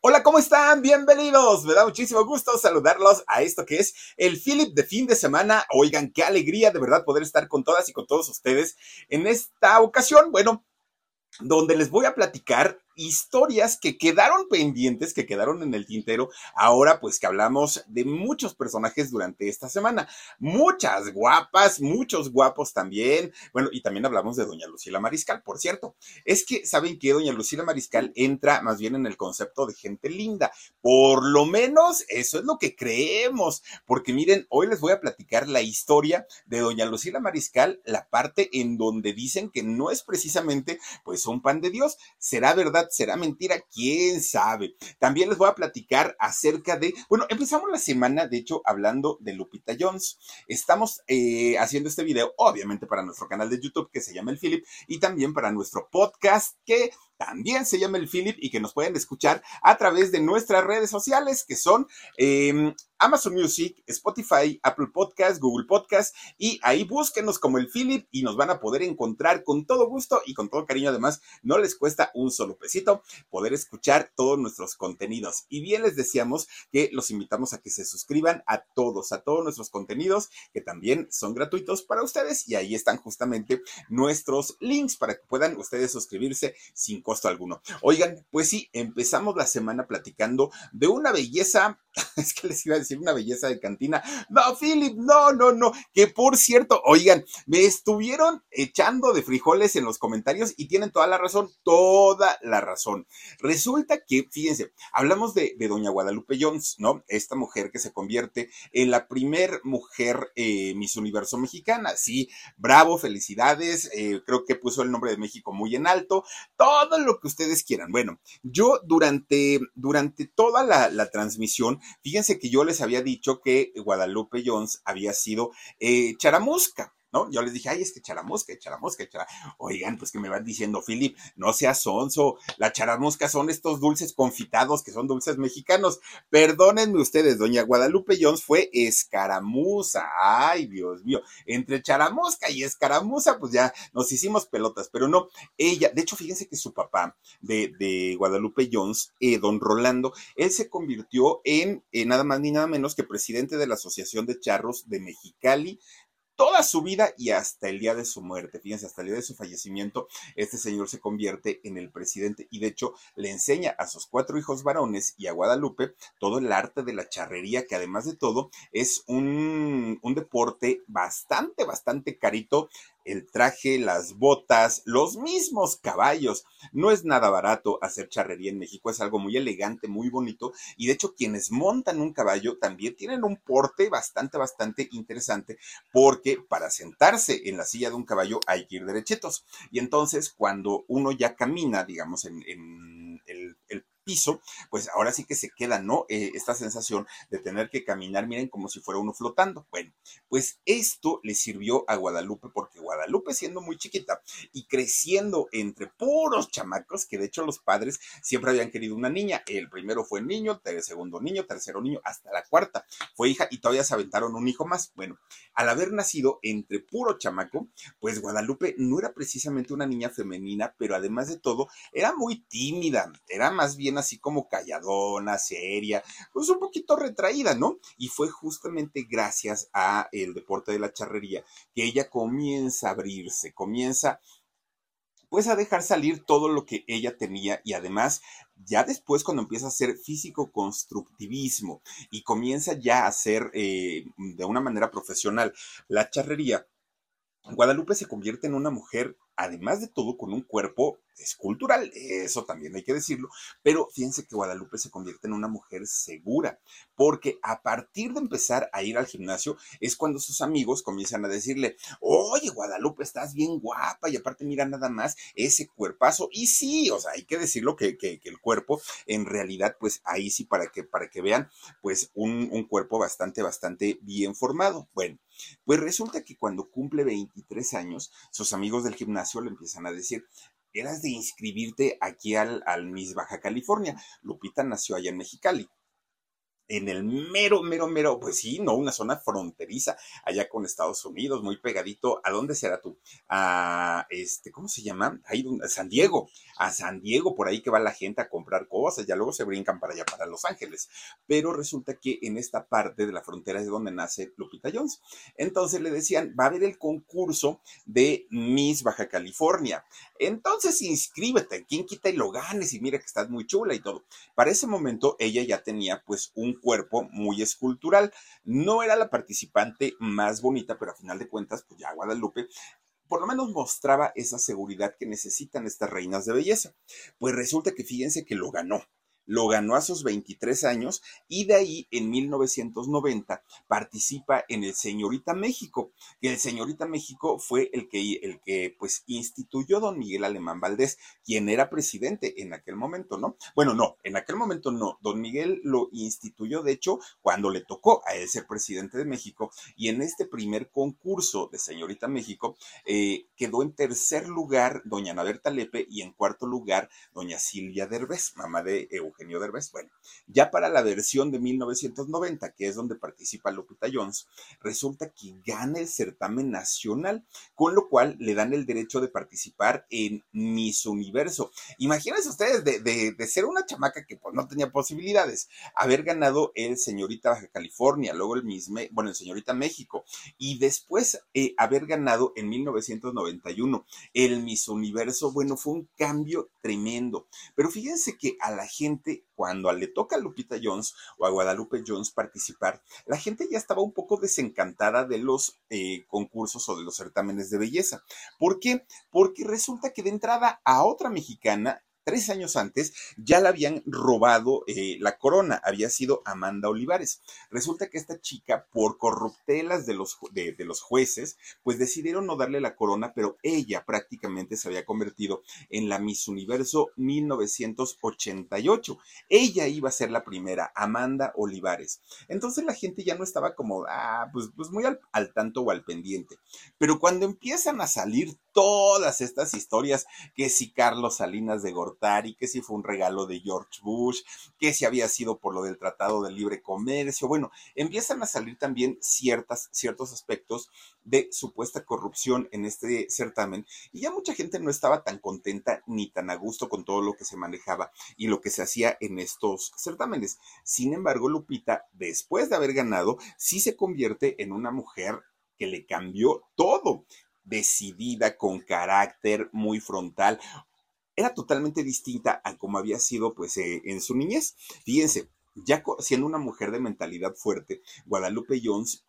Hola, ¿cómo están? Bienvenidos. Me da muchísimo gusto saludarlos a esto que es el Philip de fin de semana. Oigan, qué alegría de verdad poder estar con todas y con todos ustedes en esta ocasión. Bueno, donde les voy a platicar historias que quedaron pendientes, que quedaron en el tintero, ahora pues que hablamos de muchos personajes durante esta semana. Muchas guapas, muchos guapos también. Bueno, y también hablamos de doña Lucila Mariscal, por cierto. Es que saben que doña Lucila Mariscal entra más bien en el concepto de gente linda. Por lo menos eso es lo que creemos. Porque miren, hoy les voy a platicar la historia de doña Lucila Mariscal, la parte en donde dicen que no es precisamente pues un pan de Dios. ¿Será verdad? Será mentira, quién sabe. También les voy a platicar acerca de, bueno, empezamos la semana, de hecho, hablando de Lupita Jones. Estamos eh, haciendo este video, obviamente, para nuestro canal de YouTube que se llama El Philip y también para nuestro podcast que también se llama el Philip y que nos pueden escuchar a través de nuestras redes sociales que son em, Amazon Music, Spotify, Apple Podcast, Google Podcast y ahí búsquenos como el Philip y nos van a poder encontrar con todo gusto y con todo cariño. Además, no les cuesta un solo pesito poder escuchar todos nuestros contenidos. Y bien les decíamos que los invitamos a que se suscriban a todos, a todos nuestros contenidos que también son gratuitos para ustedes y ahí están justamente nuestros links para que puedan ustedes suscribirse sin costo alguno. Oigan, pues sí, empezamos la semana platicando de una belleza, es que les iba a decir una belleza de cantina. No, Philip, no, no, no, que por cierto, oigan, me estuvieron echando de frijoles en los comentarios y tienen toda la razón, toda la razón. Resulta que, fíjense, hablamos de, doña Guadalupe Jones, ¿no? Esta mujer que se convierte en la primer mujer eh, Miss Universo mexicana. Sí, bravo, felicidades, eh, creo que puso el nombre de México muy en alto, todo lo que ustedes quieran. Bueno, yo durante, durante toda la, transmisión, fíjense que yo les había dicho que Guadalupe Jones había sido eh, charamusca. ¿No? Yo les dije, ay, es que charamusca, charamusca, charamusca. Oigan, pues que me van diciendo, Philip, no seas sonso, la charamusca son estos dulces confitados que son dulces mexicanos. Perdónenme ustedes, doña Guadalupe Jones fue escaramuza. Ay, Dios mío, entre charamusca y escaramuza, pues ya nos hicimos pelotas, pero no, ella, de hecho, fíjense que su papá de, de Guadalupe Jones, eh, don Rolando, él se convirtió en nada más ni nada menos que presidente de la Asociación de Charros de Mexicali, toda su vida y hasta el día de su muerte. Fíjense, hasta el día de su fallecimiento, este señor se convierte en el presidente y de hecho le enseña a sus cuatro hijos varones y a Guadalupe todo el arte de la charrería, que además de todo es un, un deporte bastante, bastante carito el traje, las botas, los mismos caballos. No es nada barato hacer charrería en México, es algo muy elegante, muy bonito y de hecho quienes montan un caballo también tienen un porte bastante, bastante interesante porque para sentarse en la silla de un caballo hay que ir derechitos. Y entonces cuando uno ya camina, digamos, en, el, el piso, pues ahora sí que se queda, ¿no? Eh, esta sensación de tener que caminar, miren, como si fuera uno flotando. Bueno, pues esto le sirvió a Guadalupe porque Guadalupe siendo muy chiquita y creciendo entre puros chamacos, que de hecho los padres siempre habían querido una niña. El primero fue niño, el segundo niño, tercero niño, hasta la cuarta fue hija y todavía se aventaron un hijo más. Bueno, al haber nacido entre puro chamaco, pues Guadalupe no era precisamente una niña femenina, pero además de todo, era muy tímida, era más bien así como calladona, seria, pues un poquito retraída, ¿no? Y fue justamente gracias a el deporte de la charrería que ella comienza a abrirse, comienza pues a dejar salir todo lo que ella tenía y además ya después cuando empieza a hacer físico constructivismo y comienza ya a hacer eh, de una manera profesional la charrería, Guadalupe se convierte en una mujer, además de todo, con un cuerpo escultural, eso también hay que decirlo, pero fíjense que Guadalupe se convierte en una mujer segura, porque a partir de empezar a ir al gimnasio es cuando sus amigos comienzan a decirle, oye Guadalupe, estás bien guapa y aparte mira nada más ese cuerpazo, y sí, o sea, hay que decirlo que, que, el cuerpo en realidad, pues ahí sí, para que, para que vean, pues un, un cuerpo bastante, bastante bien formado. Bueno, pues resulta que cuando cumple 23 años, sus amigos del gimnasio le empiezan a decir, eras de inscribirte aquí al, al Miss Baja California. Lupita nació allá en Mexicali en el mero, mero, mero, pues sí, no, una zona fronteriza allá con Estados Unidos, muy pegadito. ¿A dónde será tú? A este, ¿cómo se llama? Ahí, a San Diego, a San Diego, por ahí que va la gente a comprar cosas, ya luego se brincan para allá, para Los Ángeles. Pero resulta que en esta parte de la frontera es donde nace Lupita Jones. Entonces le decían, va a haber el concurso de Miss Baja California. Entonces inscríbete, quien quita y lo ganes y mira que estás muy chula y todo. Para ese momento ella ya tenía pues un cuerpo muy escultural. No era la participante más bonita, pero a final de cuentas, pues ya Guadalupe por lo menos mostraba esa seguridad que necesitan estas reinas de belleza. Pues resulta que fíjense que lo ganó lo ganó a sus 23 años y de ahí en 1990 participa en el Señorita México, que el Señorita México fue el que, el que pues instituyó don Miguel Alemán Valdés, quien era presidente en aquel momento, ¿no? Bueno, no, en aquel momento no, don Miguel lo instituyó, de hecho, cuando le tocó a él ser presidente de México y en este primer concurso de Señorita México eh, quedó en tercer lugar doña Naberta Lepe y en cuarto lugar doña Silvia Derbez, mamá de Eugenio Eugenio Derbez. Bueno, ya para la versión de 1990, que es donde participa Lupita Jones, resulta que gana el certamen nacional, con lo cual le dan el derecho de participar en Miss Universo. Imagínense ustedes de, ser una chamaca que pues, no tenía posibilidades, haber ganado el Señorita Baja California, luego el Miss, bueno, el Señorita México, y después eh, haber ganado en 1991 el Miss Universo, bueno, fue un cambio tremendo. Pero fíjense que a la gente cuando le toca a Lupita Jones o a Guadalupe Jones participar, la gente ya estaba un poco desencantada de los eh, concursos o de los certámenes de belleza. ¿Por qué? Porque resulta que de entrada a otra mexicana tres años antes ya le habían robado eh, la corona, había sido Amanda Olivares. Resulta que esta chica, por corruptelas de los, de, los jueces, pues decidieron no darle la corona, pero ella prácticamente se había convertido en la Miss Universo 1988. Ella iba a ser la primera, Amanda Olivares. Entonces la gente ya no estaba como, ah, pues, pues muy al, al tanto o al pendiente. Pero cuando empiezan a salir todas estas historias, que si Carlos Salinas de Gortari, que si fue un regalo de George Bush, que si había sido por lo del Tratado de Libre Comercio, bueno, empiezan a salir también ciertas, ciertos aspectos de supuesta corrupción en este certamen y ya mucha gente no estaba tan contenta ni tan a gusto con todo lo que se manejaba y lo que se hacía en estos certámenes. Sin embargo, Lupita, después de haber ganado, sí se convierte en una mujer que le cambió todo decidida, con carácter muy frontal. Era totalmente distinta a como había sido pues eh, en su niñez. Fíjense, ya siendo una mujer de mentalidad fuerte, Guadalupe Jones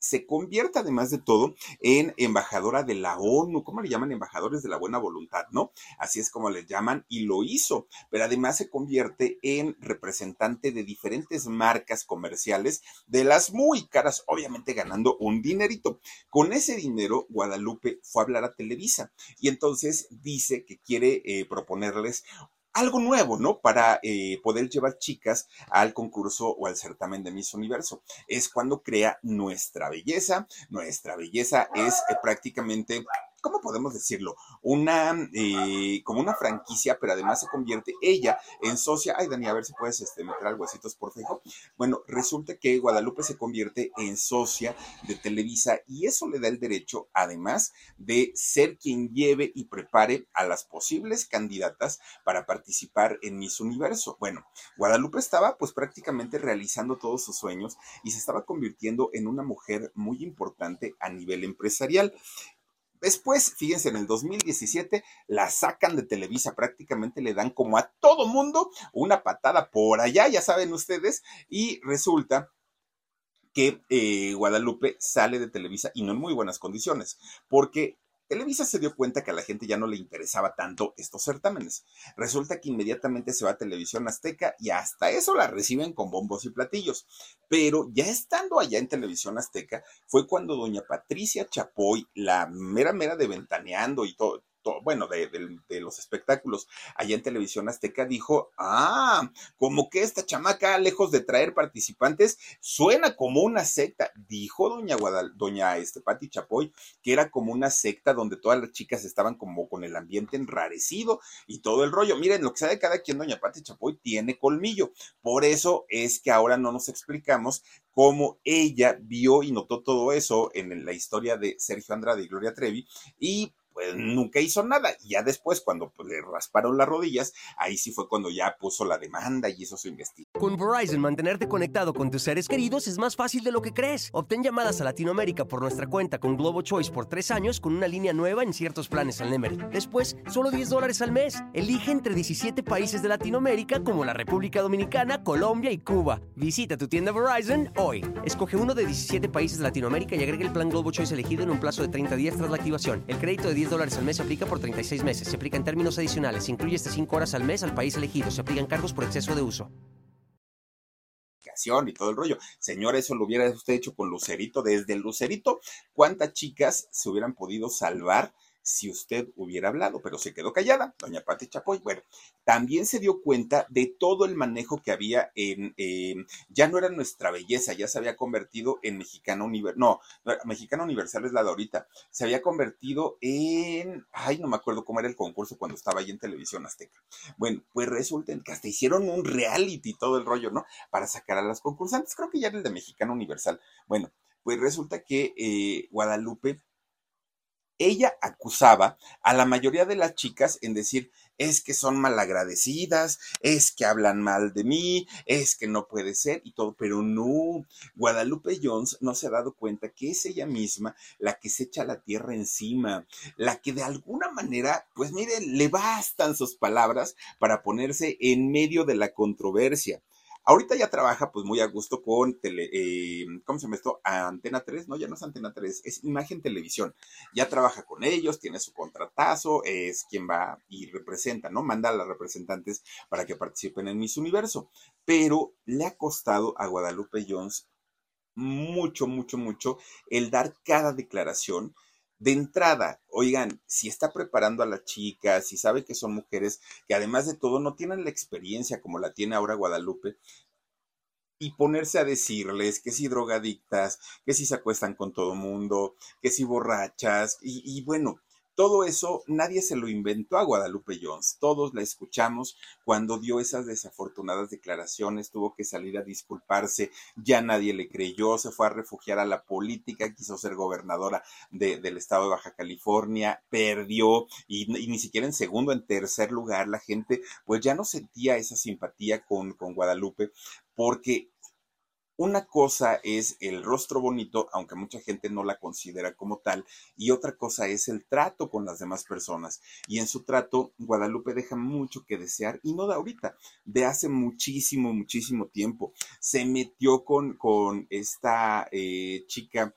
se convierte además de todo en embajadora de la ONU, ¿cómo le llaman? Embajadores de la buena voluntad, ¿no? Así es como le llaman y lo hizo, pero además se convierte en representante de diferentes marcas comerciales, de las muy caras, obviamente ganando un dinerito. Con ese dinero, Guadalupe fue a hablar a Televisa y entonces dice que quiere eh, proponerles algo nuevo, ¿no? Para eh, poder llevar chicas al concurso o al certamen de Miss Universo. Es cuando crea nuestra belleza. Nuestra belleza es eh, prácticamente ¿cómo podemos decirlo? Una, eh, como una franquicia, pero además se convierte ella en socia. Ay, Dani, a ver si puedes este, meter algo asitos por fijo. Bueno, resulta que Guadalupe se convierte en socia de Televisa y eso le da el derecho, además, de ser quien lleve y prepare a las posibles candidatas para participar en Miss Universo. Bueno, Guadalupe estaba pues prácticamente realizando todos sus sueños y se estaba convirtiendo en una mujer muy importante a nivel empresarial Después, fíjense, en el 2017 la sacan de Televisa, prácticamente le dan como a todo mundo una patada por allá, ya saben ustedes, y resulta que eh, Guadalupe sale de Televisa y no en muy buenas condiciones, porque Televisa se dio cuenta que a la gente ya no le interesaba tanto estos certámenes. Resulta que inmediatamente se va a Televisión Azteca y hasta eso la reciben con bombos y platillos. Pero ya estando allá en Televisión Azteca fue cuando doña Patricia Chapoy, la mera mera de Ventaneando y todo, bueno, de, los espectáculos allá en Televisión Azteca, dijo, ah, como que esta chamaca, lejos de traer participantes, suena como una secta. Dijo doña doña este, Pati Chapoy, que era como una secta donde todas las chicas estaban como con el ambiente enrarecido y todo el rollo. Miren, lo que sabe cada quien, doña Pati Chapoy tiene colmillo. Por eso es que ahora no nos explicamos cómo ella vio y notó todo eso en la historia de Sergio Andrade y Gloria Trevi y pues nunca hizo nada. Y ya después, cuando pues, le rasparon las rodillas, ahí sí fue cuando ya puso la demanda y hizo su investigación. Con Verizon, mantenerte conectado con tus seres queridos es más fácil de lo que crees. Obtén llamadas a Latinoamérica por nuestra cuenta con Globo Choice por tres años con una línea nueva en ciertos planes al Nemery. Después, solo 10 dólares al mes. Elige entre 17 países de Latinoamérica como la República Dominicana, Colombia y Cuba. Visita tu tienda Verizon hoy. Escoge uno de 17 países de Latinoamérica y agrega el plan Globo Choice elegido en un plazo de 30 días tras la activación. El crédito de 10 dólares al mes se aplica por 36 meses. Se aplica en términos adicionales. Se incluye hasta 5 horas al mes al país elegido. Se aplican cargos por exceso de uso. Y todo el rollo. Señor, eso lo hubiera usted hecho con Lucerito. Desde el Lucerito, ¿cuántas chicas se hubieran podido salvar? Si usted hubiera hablado, pero se quedó callada, doña Pati Chapoy. Bueno, también se dio cuenta de todo el manejo que había en, ya no era nuestra belleza, ya se había convertido en Mexicana Universal, no, Mexicana Universal es la de ahorita, se había convertido en, ay, no me acuerdo cómo era el concurso cuando estaba ahí en Televisión Azteca. Bueno, pues resulta que hasta hicieron un reality todo el rollo, ¿no? Para sacar a las concursantes, creo que ya era el de Mexicana Universal. Bueno, pues resulta que eh, Guadalupe ella acusaba a la mayoría de las chicas en decir, es que son malagradecidas, es que hablan mal de mí, es que no puede ser y todo, pero no, Guadalupe Jones no se ha dado cuenta que es ella misma la que se echa la tierra encima, la que de alguna manera, pues miren, le bastan sus palabras para ponerse en medio de la controversia. Ahorita ya trabaja pues muy a gusto con tele, eh, ¿cómo se llama esto? Antena 3, no, ya no es Antena 3, es Imagen Televisión. Ya trabaja con ellos, tiene su contratazo, es quien va y representa, ¿no? Manda a las representantes para que participen en Miss Universo. Pero le ha costado a Guadalupe Jones mucho, mucho, mucho el dar cada declaración de entrada, oigan, si está preparando a las chicas, si sabe que son mujeres que además de todo no tienen la experiencia como la tiene ahora Guadalupe, y ponerse a decirles que si drogadictas, que si se acuestan con todo mundo, que si borrachas, y, y bueno, todo eso nadie se lo inventó a Guadalupe Jones. Todos la escuchamos cuando dio esas desafortunadas declaraciones, tuvo que salir a disculparse, ya nadie le creyó, se fue a refugiar a la política, quiso ser gobernadora del estado de Baja California, perdió y, ni siquiera en segundo, en tercer lugar, la gente pues ya no sentía esa simpatía con, con Guadalupe porque una cosa es el rostro bonito, aunque mucha gente no la considera como tal, y otra cosa es el trato con las demás personas. Y en su trato, Guadalupe deja mucho que desear, y no de ahorita, de hace muchísimo, muchísimo tiempo. Se metió con, con esta eh, chica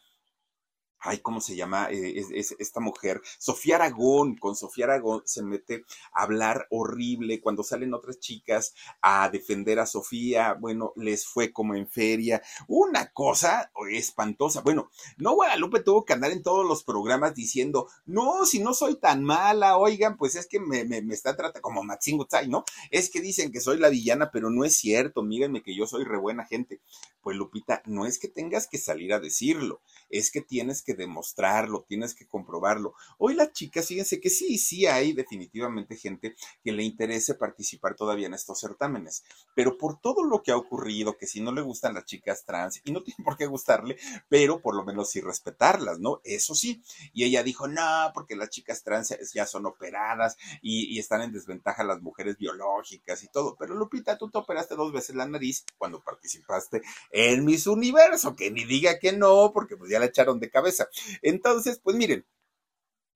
ay, ¿cómo se llama? Eh, es, esta mujer, Sofía Aragón, con Sofía Aragón se mete a hablar horrible cuando salen otras chicas a defender a Sofía, bueno, les fue como en feria, una cosa espantosa. Bueno, no Guadalupe tuvo que andar en todos los programas diciendo, no, si no soy tan mala, oigan, pues es que me, me, está tratando como Maxine Gutzai, ¿no? Es que dicen que soy la villana, pero no es cierto, mírenme que yo soy re buena gente. Pues Lupita, no es que tengas que salir a decirlo, es que tienes que demostrarlo, tienes que comprobarlo. Hoy las chicas, fíjense que sí, sí hay definitivamente gente que le interese participar todavía en estos certámenes, pero por todo lo que ha ocurrido, que si no le gustan las chicas trans, y no tiene por qué gustarle, pero por lo menos sí respetarlas, ¿no? Eso sí. Y ella dijo, no, porque las chicas trans ya son operadas y, están en desventaja las mujeres biológicas y todo. Pero Lupita, tú te operaste dos veces la nariz cuando participaste en Miss Universo, que ni diga que no, porque pues ya la echaron de cabeza. Entonces, pues miren,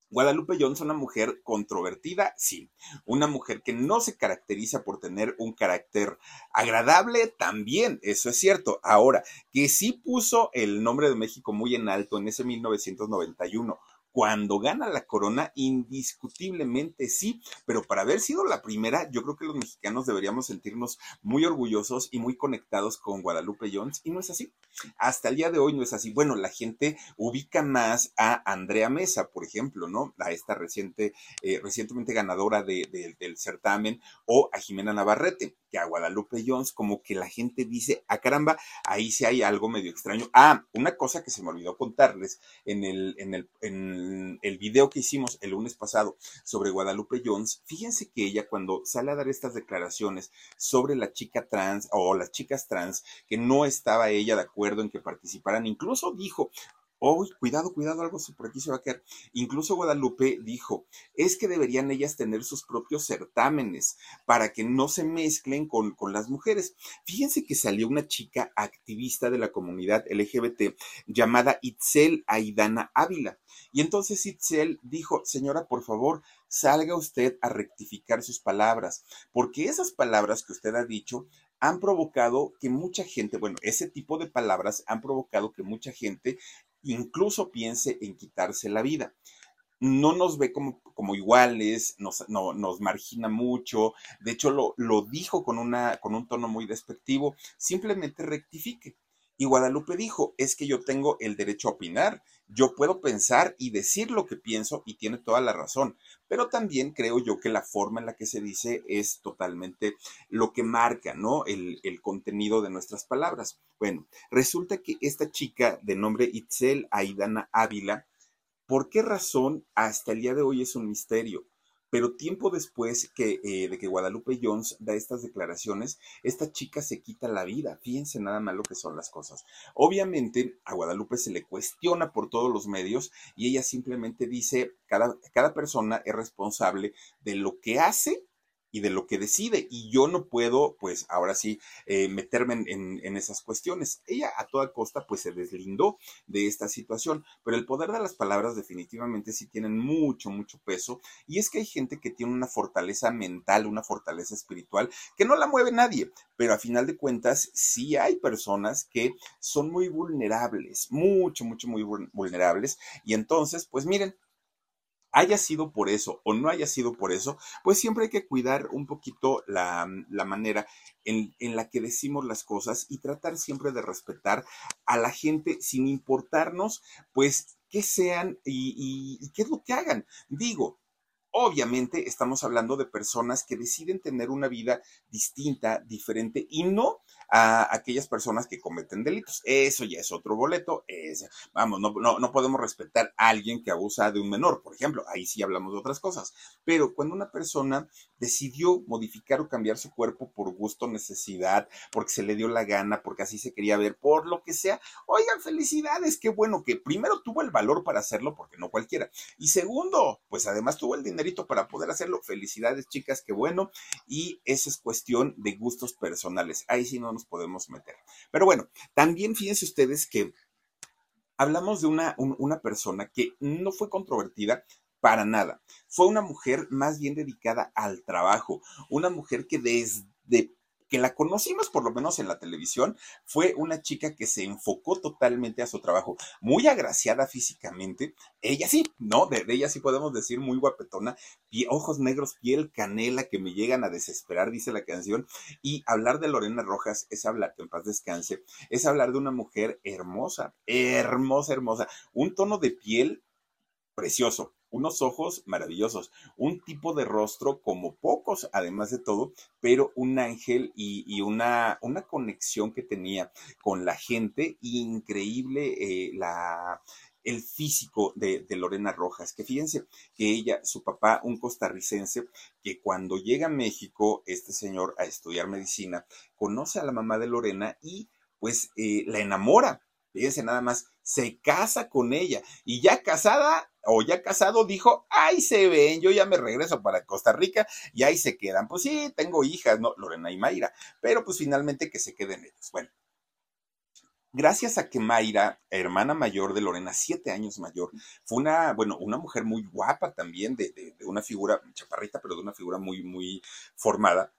Guadalupe Jones, una mujer controvertida, sí. Una mujer que no se caracteriza por tener un carácter agradable, también, eso es cierto. Ahora, que sí puso el nombre de México muy en alto en ese 1991 cuando gana la corona, indiscutiblemente sí, pero para haber sido la primera, yo creo que los mexicanos deberíamos sentirnos muy orgullosos y muy conectados con Guadalupe Jones, y no es así. Hasta el día de hoy no es así. Bueno, la gente ubica más a Andrea Mesa, por ejemplo, ¿no? A esta reciente, eh, recientemente ganadora del certamen, o a Jimena Navarrete que a Guadalupe Jones, como que la gente dice, ah, caramba, ahí sí hay algo medio extraño. Ah, una cosa que se me olvidó contarles en el, en el, en el video que hicimos el lunes pasado sobre Guadalupe Jones, fíjense que ella cuando sale a dar estas declaraciones sobre la chica trans o las chicas trans, que no estaba ella de acuerdo en que participaran, incluso dijo, Oh, cuidado, cuidado, algo por aquí se va a quedar. Incluso Guadalupe dijo, es que deberían ellas tener sus propios certámenes para que no se mezclen con, con las mujeres. Fíjense que salió una chica activista de la comunidad LGBT llamada Itzel Aidana Ávila. Y entonces Itzel dijo, señora, por favor, salga usted a rectificar sus palabras, porque esas palabras que usted ha dicho han provocado que mucha gente, bueno, ese tipo de palabras han provocado que mucha gente incluso piense en quitarse la vida. No nos ve como, como iguales, nos, no, nos margina mucho, de hecho lo, lo dijo con, una, con un tono muy despectivo, simplemente rectifique. Y Guadalupe dijo, es que yo tengo el derecho a opinar, yo puedo pensar y decir lo que pienso y tiene toda la razón, pero también creo yo que la forma en la que se dice es totalmente lo que marca, ¿no? El, contenido de nuestras palabras. Bueno, resulta que esta chica de nombre Itzel Aidana Ávila, ¿por qué razón hasta el día de hoy es un misterio? Pero tiempo después que, eh, de que Guadalupe Jones da estas declaraciones, esta chica se quita la vida. Fíjense nada más lo que son las cosas. Obviamente a Guadalupe se le cuestiona por todos los medios y ella simplemente dice, cada, cada persona es responsable de lo que hace y de lo que decide. Y yo no puedo, pues ahora sí, eh, meterme en, en, esas cuestiones. Ella a toda costa, pues se deslindó de esta situación, pero el poder de las palabras definitivamente sí tienen mucho, mucho peso. Y es que hay gente que tiene una fortaleza mental, una fortaleza espiritual, que no la mueve nadie, pero a final de cuentas sí hay personas que son muy vulnerables, mucho, mucho, muy vulnerables. Y entonces, pues miren, haya sido por eso o no haya sido por eso, pues siempre hay que cuidar un poquito la, la manera en, en, la que decimos las cosas y tratar siempre de respetar a la gente sin importarnos, pues, qué sean y, y, y qué es lo que hagan. Digo, obviamente estamos hablando de personas que deciden tener una vida distinta, diferente y no a aquellas personas que cometen delitos. Eso ya es otro boleto. Vamos, no, no, no podemos respetar a alguien que abusa de un menor, por ejemplo. Ahí sí hablamos de otras cosas. Pero cuando una persona decidió modificar o cambiar su cuerpo por gusto, necesidad, porque se le dio la gana, porque así se quería ver, por lo que sea, oigan, felicidades, qué bueno que primero tuvo el valor para hacerlo, porque no cualquiera. Y segundo, pues además tuvo el dinerito para poder hacerlo. Felicidades, chicas, qué bueno. Y esa es cuestión de gustos personales. Ahí sí no podemos meter. Pero bueno, también fíjense ustedes que hablamos de una, un, una persona que no fue controvertida, para nada. Fue una mujer más bien dedicada al trabajo, una mujer que desde que la conocimos por lo menos en la televisión, fue una chica que se enfocó totalmente a su trabajo, muy agraciada físicamente, ella sí, ¿no? De, ella sí podemos decir muy guapetona, ojos negros, piel canela que me llegan a desesperar, dice la canción, y hablar de Lorena Rojas es hablar, en paz descanse, es hablar de una mujer hermosa, hermosa, hermosa, un tono de piel precioso, unos ojos maravillosos, un tipo de rostro como pocos, además de todo, pero un ángel y, y una, una, conexión que tenía con la gente, increíble eh, la, el físico de, Lorena Rojas, que fíjense que ella, su papá, un costarricense, que cuando llega a México, este señor a estudiar medicina, conoce a la mamá de Lorena y pues eh, la enamora. Fíjense nada más, se casa con ella y ya casada o ya casado dijo, ahí se ven, yo ya me regreso para Costa Rica y ahí se quedan. Pues sí, tengo hijas, ¿no? Lorena y Mayra, pero pues finalmente que se queden ellos. Bueno, gracias a que Mayra, hermana mayor de Lorena, siete años mayor, fue una, bueno, una mujer muy guapa también, de, de, una figura chaparrita, pero de una figura muy, muy formada.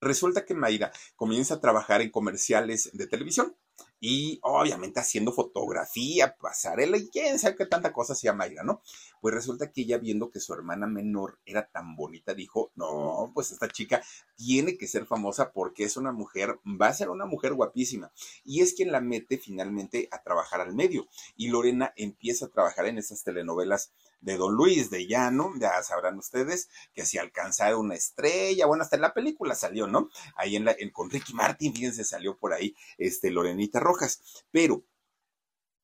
Resulta que Mayra comienza a trabajar en comerciales de televisión y obviamente haciendo fotografía, pasarela y quién sabe qué tanta cosa hacía Mayra, ¿no? Pues resulta que ella viendo que su hermana menor era tan bonita, dijo, no, pues esta chica tiene que ser famosa porque es una mujer, va a ser una mujer guapísima. Y es quien la mete finalmente a trabajar al medio. Y Lorena empieza a trabajar en esas telenovelas de Don Luis de Llano, ya sabrán ustedes que si alcanzara una estrella, bueno, hasta en la película salió, ¿no? Ahí en la, en, con Ricky Martin, fíjense, salió por ahí este Lorenita Rojas, pero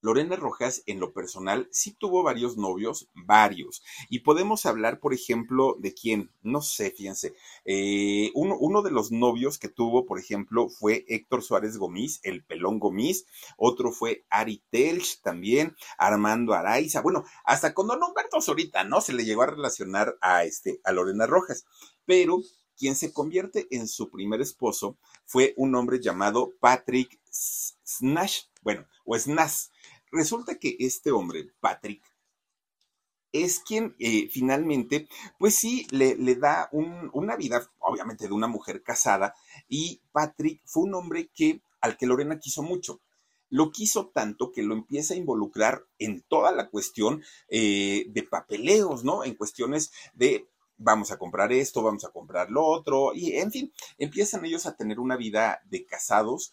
Lorena Rojas, en lo personal, sí tuvo varios novios, varios. Y podemos hablar, por ejemplo, de quién, no sé, fíjense. Eh, uno, de los novios que tuvo, por ejemplo, fue Héctor Suárez Gomis, el pelón Gomis. Otro fue Ari Telch también, Armando Araiza. Bueno, hasta con Don Humberto Zorita, ¿no? Se le llegó a relacionar a, este, a Lorena Rojas. Pero quien se convierte en su primer esposo fue un hombre llamado Patrick Snash, bueno, o Snash Resulta que este hombre, Patrick, es quien eh, finalmente, pues sí, le, da una vida, obviamente, de una mujer casada, y Patrick fue un hombre que, al que Lorena quiso mucho. Lo quiso tanto que lo empieza a involucrar en toda la cuestión eh, de papeleos, ¿no? En cuestiones de vamos a comprar esto, vamos a comprar lo otro, y en fin, empiezan ellos a tener una vida de casados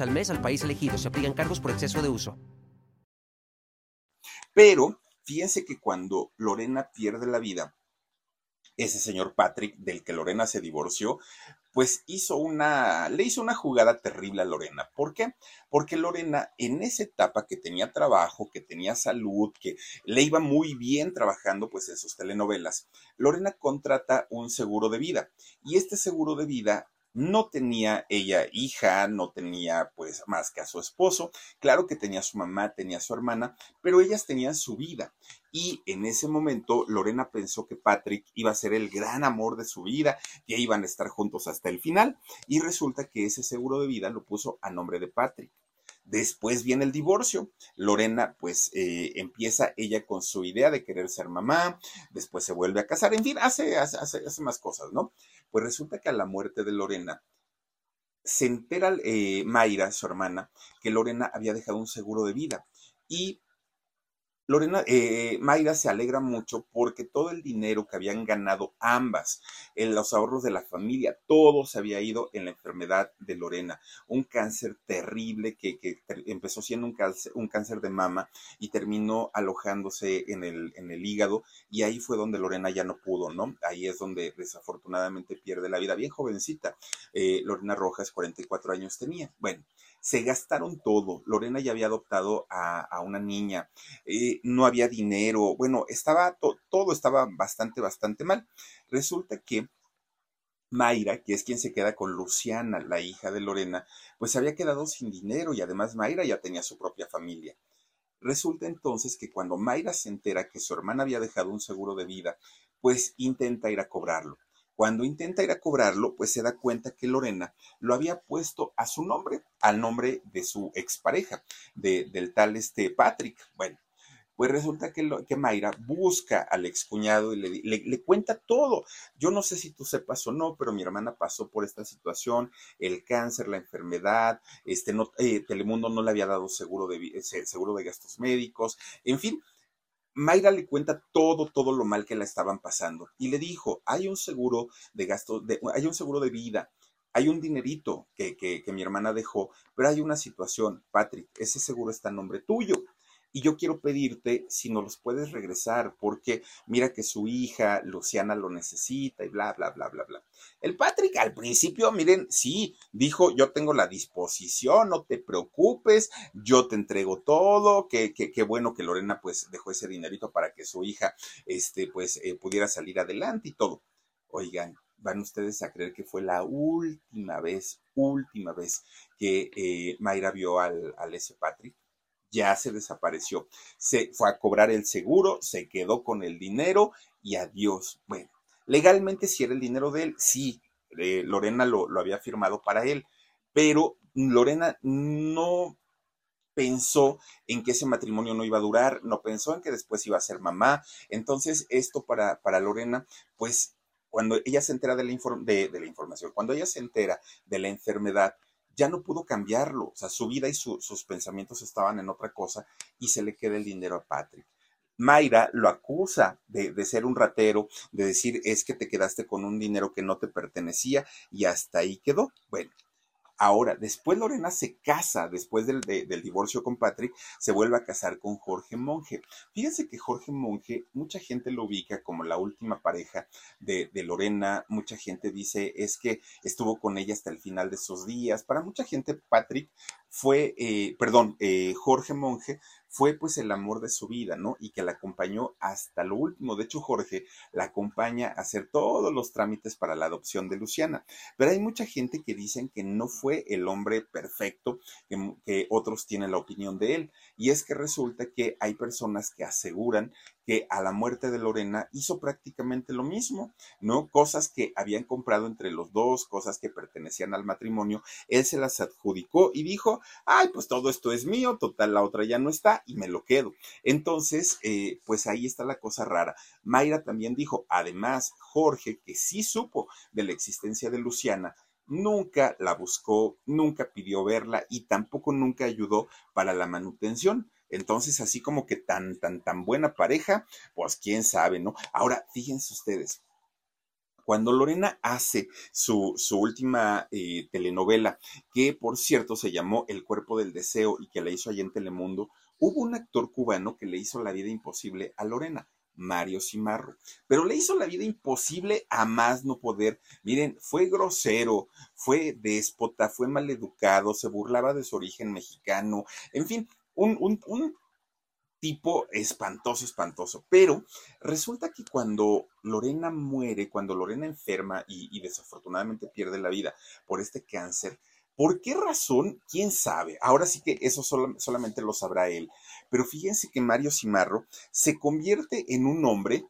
al mes al país elegido. Se aplican cargos por exceso de uso. Pero fíjense que cuando Lorena pierde la vida, ese señor Patrick, del que Lorena se divorció, pues hizo una, le hizo una jugada terrible a Lorena. ¿Por qué? Porque Lorena en esa etapa que tenía trabajo, que tenía salud, que le iba muy bien trabajando pues en sus telenovelas, Lorena contrata un seguro de vida y este seguro de vida no tenía ella hija, no tenía pues más que a su esposo. Claro que tenía su mamá, tenía su hermana, pero ellas tenían su vida. Y en ese momento Lorena pensó que Patrick iba a ser el gran amor de su vida, que iban a estar juntos hasta el final. Y resulta que ese seguro de vida lo puso a nombre de Patrick. Después viene el divorcio. Lorena, pues, eh, empieza ella con su idea de querer ser mamá, después se vuelve a casar, en fin, hace, hace, hace más cosas, ¿no? Pues resulta que a la muerte de Lorena, se entera eh, Mayra, su hermana, que Lorena había dejado un seguro de vida y Lorena, eh, Mayra se alegra mucho porque todo el dinero que habían ganado ambas, en los ahorros de la familia, todo se había ido en la enfermedad de Lorena. Un cáncer terrible que, empezó siendo un cáncer, un cáncer, de mama y terminó alojándose en el, en el hígado y ahí fue donde Lorena ya no pudo, ¿no? Ahí es donde desafortunadamente pierde la vida. Bien jovencita, eh, Lorena Rojas, 44 años tenía. Bueno, se gastaron todo. Lorena ya había adoptado a, una niña, eh, no había dinero, bueno, estaba todo estaba bastante, bastante mal. Resulta que Mayra, que es quien se queda con Luciana, la hija de Lorena, pues había quedado sin dinero y además Mayra ya tenía su propia familia. Resulta entonces que cuando Mayra se entera que su hermana había dejado un seguro de vida, pues intenta ir a cobrarlo. Cuando intenta ir a cobrarlo, pues se da cuenta que Lorena lo había puesto a su nombre, al nombre de su expareja, de, del tal este Patrick. Bueno, pues resulta que, Mayra busca al excuñado y le, le, cuenta todo. Yo no sé si tú sepas o no, pero mi hermana pasó por esta situación, el cáncer, la enfermedad, este, no, eh, Telemundo no le había dado seguro de, seguro de gastos médicos, en fin, Mayra le cuenta todo, todo lo mal que la estaban pasando y le dijo, hay un seguro de gasto, de, hay un seguro de vida, hay un dinerito que, que, que mi hermana dejó, pero hay una situación, Patrick, ese seguro está a nombre tuyo. Y yo quiero pedirte si no los puedes regresar, porque mira que su hija Luciana lo necesita y bla, bla, bla, bla, bla. El Patrick al principio, miren, sí, dijo, yo tengo la disposición, no te preocupes, yo te entrego todo, qué que, bueno que Lorena pues dejó ese dinerito para que su hija, este, pues eh, pudiera salir adelante y todo. Oigan, van ustedes a creer que fue la última vez, última vez que eh, Mayra vio al, al ese Patrick ya se desapareció. Se fue a cobrar el seguro, se quedó con el dinero y adiós. Bueno, legalmente si era el dinero de él, sí, eh, Lorena lo, lo había firmado para él, pero Lorena no pensó en que ese matrimonio no iba a durar, no pensó en que después iba a ser mamá. Entonces, esto para, para Lorena, pues cuando ella se entera de la, de, de la información, cuando ella se entera de la enfermedad, ya no pudo cambiarlo, o sea, su vida y sus pensamientos estaban en otra cosa y se le queda el dinero a Patrick. Mayra lo acusa de, de, ser un ratero, de decir es que te quedaste con un dinero que no te pertenecía y hasta ahí quedó. Bueno, Ahora, después Lorena se casa, después del, del, divorcio con Patrick, se vuelve a casar con Jorge Monge. Fíjense que Jorge Monge, mucha gente lo ubica como la última pareja de, de, Lorena, mucha gente dice es que estuvo con ella hasta el final de sus días. Para mucha gente, Patrick fue, eh, perdón, eh, Jorge Monge fue pues el amor de su vida, ¿no? Y que la acompañó hasta lo último. De hecho, Jorge la acompaña a hacer todos los trámites para la adopción de Luciana. Pero hay mucha gente que dicen que no fue el hombre perfecto, que, que otros tienen la opinión de él. Y es que resulta que hay personas que aseguran que a la muerte de Lorena hizo prácticamente lo mismo, ¿no? Cosas que habían comprado entre los dos, cosas que pertenecían al matrimonio, él se las adjudicó y dijo, ay, pues todo esto es mío, total, la otra ya no está y me lo quedo. Entonces, eh, pues ahí está la cosa rara. Mayra también dijo, además, Jorge, que sí supo de la existencia de Luciana, nunca la buscó, nunca pidió verla y tampoco nunca ayudó para la manutención. Entonces, así como que tan, tan, tan buena pareja, pues quién sabe, ¿no? Ahora, fíjense ustedes, cuando Lorena hace su, su última eh, telenovela, que por cierto se llamó El cuerpo del deseo y que la hizo allá en Telemundo, hubo un actor cubano que le hizo la vida imposible a Lorena. Mario Cimarro, pero le hizo la vida imposible a más no poder. Miren, fue grosero, fue déspota, fue maleducado, se burlaba de su origen mexicano, en fin, un, un, tipo espantoso, espantoso. Pero resulta que cuando Lorena muere, cuando Lorena enferma y, y, desafortunadamente pierde la vida por este cáncer, ¿por qué razón? ¿Quién sabe? Ahora sí que eso solo, solamente lo sabrá él. Pero fíjense que Mario Cimarro se convierte en un hombre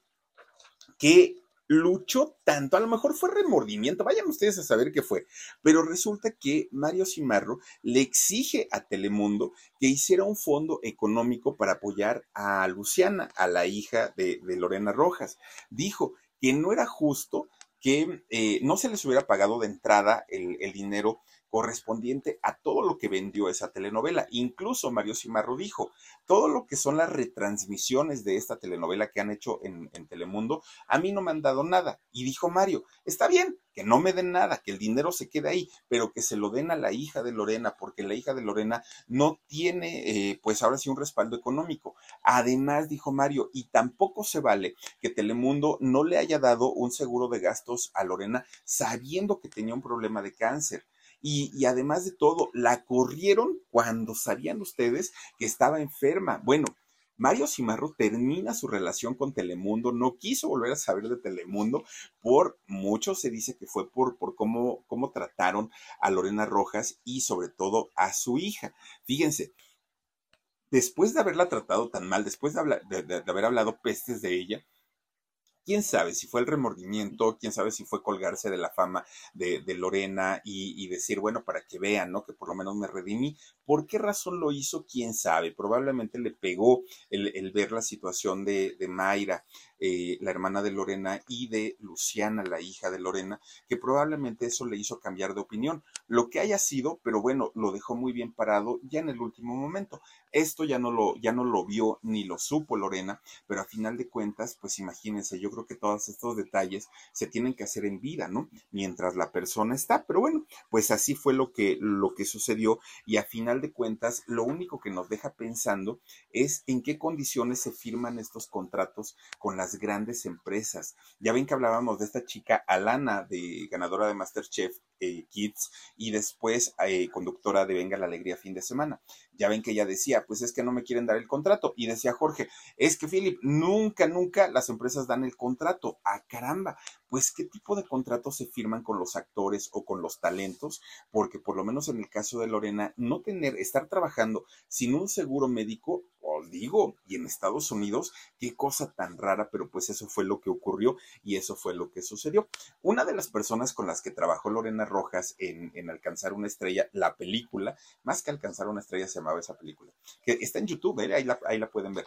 que luchó tanto, a lo mejor fue remordimiento, vayan ustedes a saber qué fue, pero resulta que Mario Cimarro le exige a Telemundo que hiciera un fondo económico para apoyar a Luciana, a la hija de, Lorena Rojas. Dijo que no era justo que eh, no se les hubiera pagado de entrada el dinero correspondiente a todo lo que vendió esa telenovela. Incluso Mario Cimarro dijo, todo lo que son las retransmisiones de esta telenovela que han hecho en, Telemundo, a mí no me han dado nada. Y dijo Mario, está bien, que no me den nada, que el dinero se quede ahí, pero que se lo den a la hija de Lorena, porque la hija de Lorena no tiene, eh, pues ahora sí, un respaldo económico. Además, dijo Mario, y tampoco se vale que Telemundo no le haya dado un seguro de gastos a Lorena sabiendo que tenía un problema de cáncer. Y, además de todo, la corrieron cuando sabían ustedes que estaba enferma. Bueno, Mario Cimarro termina su relación con Telemundo, no quiso volver a saber de Telemundo, por mucho se dice que fue por, por cómo, cómo trataron a Lorena Rojas y sobre todo a su hija. Fíjense, después de haberla tratado tan mal, después de, de haber hablado pestes de ella, quién sabe si fue el remordimiento, quién sabe si fue colgarse de la fama de, de Lorena y, y, decir, bueno, para que vean, ¿no? Que por lo menos me redimí. ¿Por qué razón lo hizo? Quién sabe. Probablemente le pegó el, el ver la situación de, de Mayra. Eh, la hermana de Lorena, y de Luciana, la hija de Lorena, que probablemente eso le hizo cambiar de opinión. Lo que haya sido, pero bueno, lo dejó muy bien parado ya en el último momento. Esto ya no lo, ya no lo vio ni lo supo Lorena, pero a final de cuentas, pues imagínense, yo creo que todos estos detalles se tienen que hacer en vida, ¿no? Mientras la persona está. Pero bueno, pues así fue lo que, lo que sucedió y a final de cuentas, lo único que nos deja pensando es en qué condiciones se firman estos contratos con las grandes empresas. Ya ven que hablábamos de esta chica Alana, de ganadora de Masterchef eh, Kids, y después eh, conductora de Venga la Alegría fin de semana. Ya ven que ella decía, pues es que no me quieren dar el contrato. Y decía Jorge, es que Philip, nunca, nunca las empresas dan el contrato. Ah, caramba, pues qué tipo de contratos se firman con los actores o con los talentos, porque por lo menos en el caso de Lorena, no tener, estar trabajando sin un seguro médico, os digo, y en Estados Unidos, qué cosa tan rara, pero pues eso fue lo que ocurrió y eso fue lo que sucedió. Una de las personas con las que trabajó Lorena Rojas en, en Alcanzar una estrella, la película, más que Alcanzar una estrella se llamaba esa película, que está en YouTube, ¿eh? ahí, la, ahí la pueden ver.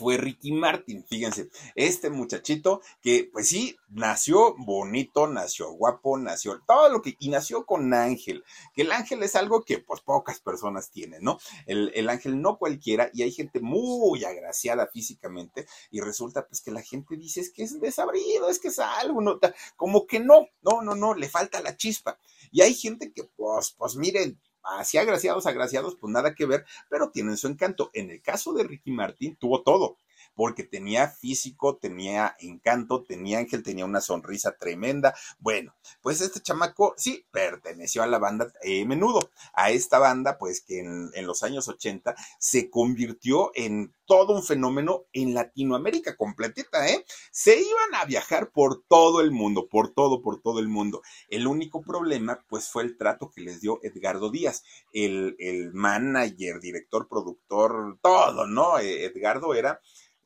fue Ricky Martin. Fíjense, este muchachito que pues sí, nació bonito, nació guapo, nació todo lo que, y nació con ángel, que el ángel es algo que pues pocas personas tienen, ¿no? El, el ángel no cualquiera y hay gente muy agraciada físicamente y resulta pues que la gente dice es que es desabrido, es que es algo, no, como que no, no, no, no, le falta la chispa. Y hay gente que pues, pues miren, así agraciados, agraciados, pues nada que ver, pero tienen su encanto. En el caso de Ricky Martin, tuvo todo porque tenía físico, tenía encanto, tenía ángel, tenía una sonrisa tremenda. Bueno, pues este chamaco sí perteneció a la banda eh, Menudo, a esta banda pues que en, en los años 80 se convirtió en todo un fenómeno en Latinoamérica completita, ¿eh? Se iban a viajar por todo el mundo, por todo, por todo el mundo. El único problema, pues, fue el trato que les dio Edgardo Díaz, el, el manager, director, productor, todo, ¿no? Eh, Edgardo era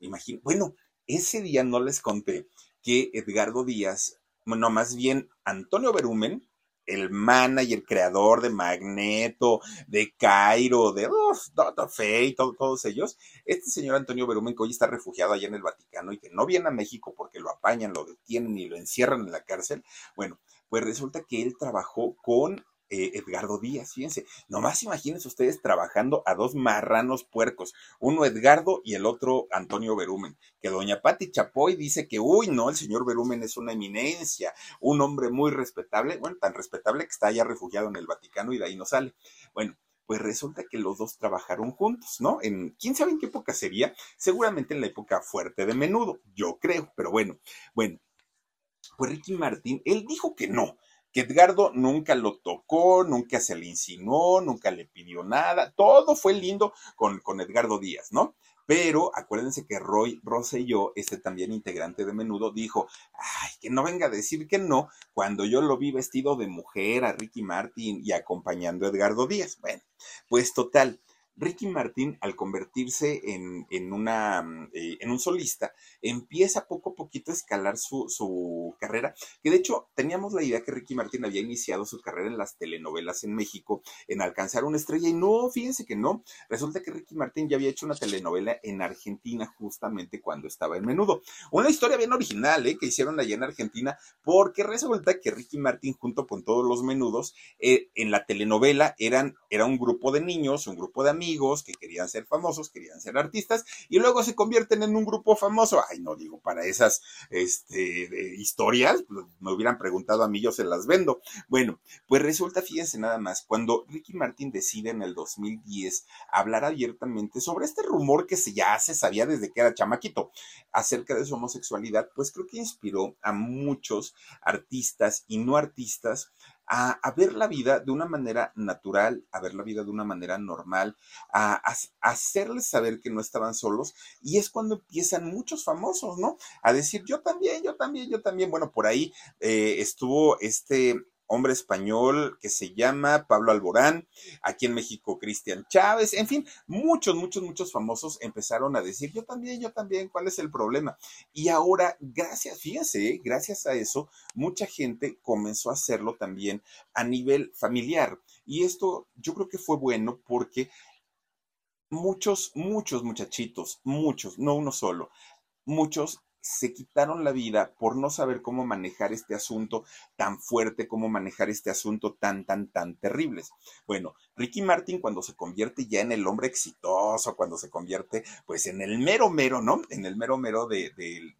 Imagino, bueno, ese día no les conté que Edgardo Díaz, bueno, más bien Antonio Berumen, el manager, creador de Magneto, de Cairo, de uf, Fate, todos ellos, este señor Antonio Berumen, que hoy está refugiado allá en el Vaticano y que no viene a México porque lo apañan, lo detienen y lo encierran en la cárcel, bueno, pues resulta que él trabajó con eh, Edgardo Díaz, fíjense, nomás imagínense ustedes trabajando a dos marranos puercos, uno Edgardo y el otro Antonio Berumen, que doña Patti Chapoy dice que, uy, no, el señor Berumen es una eminencia, un hombre muy respetable, bueno, tan respetable que está allá refugiado en el Vaticano y de ahí no sale. Bueno, pues resulta que los dos trabajaron juntos, ¿no? En quién sabe en qué época sería, seguramente en la época fuerte de menudo, yo creo, pero bueno, bueno, pues Ricky Martín, él dijo que no, que Edgardo nunca lo tocó, nunca se le insinuó, nunca le pidió nada, todo fue lindo con, con Edgardo Díaz, ¿no? Pero acuérdense que Roy Rosselló, este también integrante de menudo, dijo, ay, que no venga a decir que no, cuando yo lo vi vestido de mujer a Ricky Martin y acompañando a Edgardo Díaz. Bueno, pues total, Ricky Martin, al convertirse en, en, una, eh, en un solista, empieza poco a poquito a escalar su, su, carrera, que de hecho teníamos la idea que Ricky Martin había iniciado su carrera en las telenovelas en México, en alcanzar una estrella, y no, fíjense que no, resulta que Ricky Martin ya había hecho una telenovela en Argentina justamente cuando estaba en menudo. Una historia bien original, ¿eh? que hicieron allá en Argentina, porque resulta que Ricky Martin junto con todos los menudos, eh, en la telenovela eran, era un grupo de niños, un grupo de amigos, amigos que querían ser famosos, querían ser artistas, y luego se convierten en un grupo famoso. Ay, no digo, para esas este, historias, pues, me hubieran preguntado a mí, yo se las vendo. Bueno, pues resulta, fíjense nada más, cuando Ricky Martin decide en el 2010 hablar abiertamente sobre este rumor que se ya se sabía desde que era chamaquito acerca de su homosexualidad, pues creo que inspiró a muchos artistas y no artistas a, ver la vida de una manera natural, a ver la vida de una manera normal, a, hacerles saber que no estaban solos. Y es cuando empiezan muchos famosos, ¿no? A decir, yo también, yo también, yo también. Bueno, por ahí eh, estuvo este hombre español que se llama Pablo Alborán, aquí en México Cristian Chávez, en fin, muchos, muchos, muchos famosos empezaron a decir, yo también, yo también, ¿cuál es el problema? Y ahora, gracias, fíjense, ¿eh? gracias a eso, mucha gente comenzó a hacerlo también a nivel familiar. Y esto yo creo que fue bueno porque muchos, muchos muchachitos, muchos, no uno solo, muchos se quitaron la vida por no saber cómo manejar este asunto tan fuerte, cómo manejar este asunto tan, tan, tan terribles. Bueno, Ricky Martin cuando se convierte ya en el hombre exitoso, cuando se convierte pues en el mero mero, ¿no? En el mero mero de,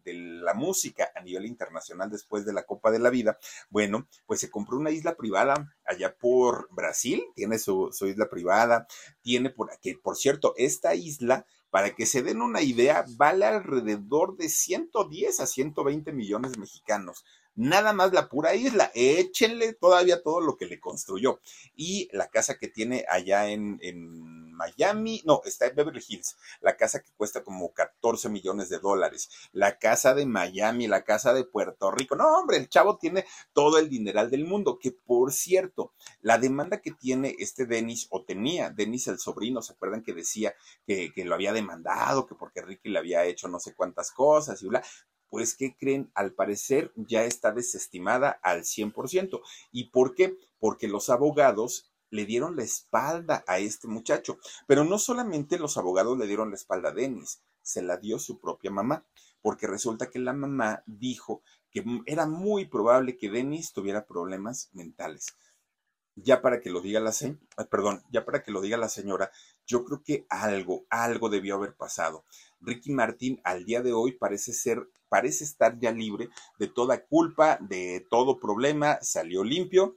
la música a nivel internacional después de la Copa de la Vida, bueno, pues se compró una isla privada allá por Brasil, tiene su, su isla privada, tiene por, que por cierto, esta isla para que se den una idea, vale alrededor de 110 a 120 millones mexicanos nada más la pura isla, échenle todavía todo lo que le construyó. Y la casa que tiene allá en, Miami, no, está en Beverly Hills, la casa que cuesta como 14 millones de dólares, la casa de Miami, la casa de Puerto Rico, no, hombre, el chavo tiene todo el dineral del mundo, que por cierto, la demanda que tiene este Denis, o tenía Denis el sobrino, ¿se acuerdan que decía que, que lo había demandado, que porque Ricky le había hecho no sé cuántas cosas y bla? pues ¿qué creen? Al parecer ya está desestimada al 100%. ¿Y por qué? Porque los abogados le dieron la espalda a este muchacho. Pero no solamente los abogados le dieron la espalda a Denis, se la dio su propia mamá, porque resulta que la mamá dijo que era muy probable que Denis tuviera problemas mentales. Ya para que lo diga la señora, perdón, ya para que lo diga la señora, yo creo que algo, algo debió haber pasado. Ricky Martin al día de hoy parece ser parece estar ya libre de toda culpa, de todo problema, salió limpio.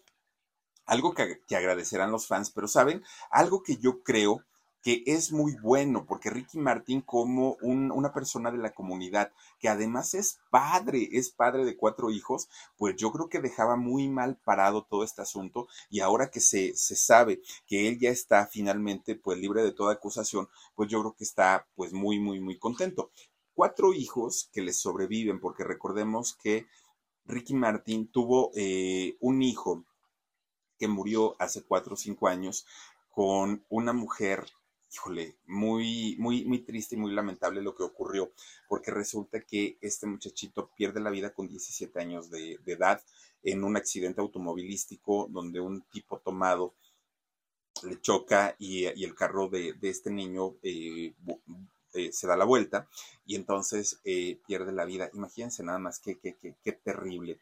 Algo que, agradecerán los fans, pero saben, algo que yo creo que es muy bueno, porque Ricky Martin como una persona de la comunidad, que además es padre, es padre de cuatro hijos, pues yo creo que dejaba muy mal parado todo este asunto y ahora que se, se sabe que él ya está finalmente pues libre de toda acusación, pues yo creo que está pues muy, muy, muy contento. Cuatro hijos que les sobreviven, porque recordemos que Ricky Martin tuvo eh, un hijo que murió hace cuatro o cinco años con una mujer, híjole, muy, muy, muy triste y muy lamentable lo que ocurrió, porque resulta que este muchachito pierde la vida con 17 años de, edad en un accidente automovilístico donde un tipo tomado le choca y, el carro de, este niño eh, eh, se da la vuelta y entonces eh, pierde la vida. Imagínense nada más qué, qué, qué, qué terrible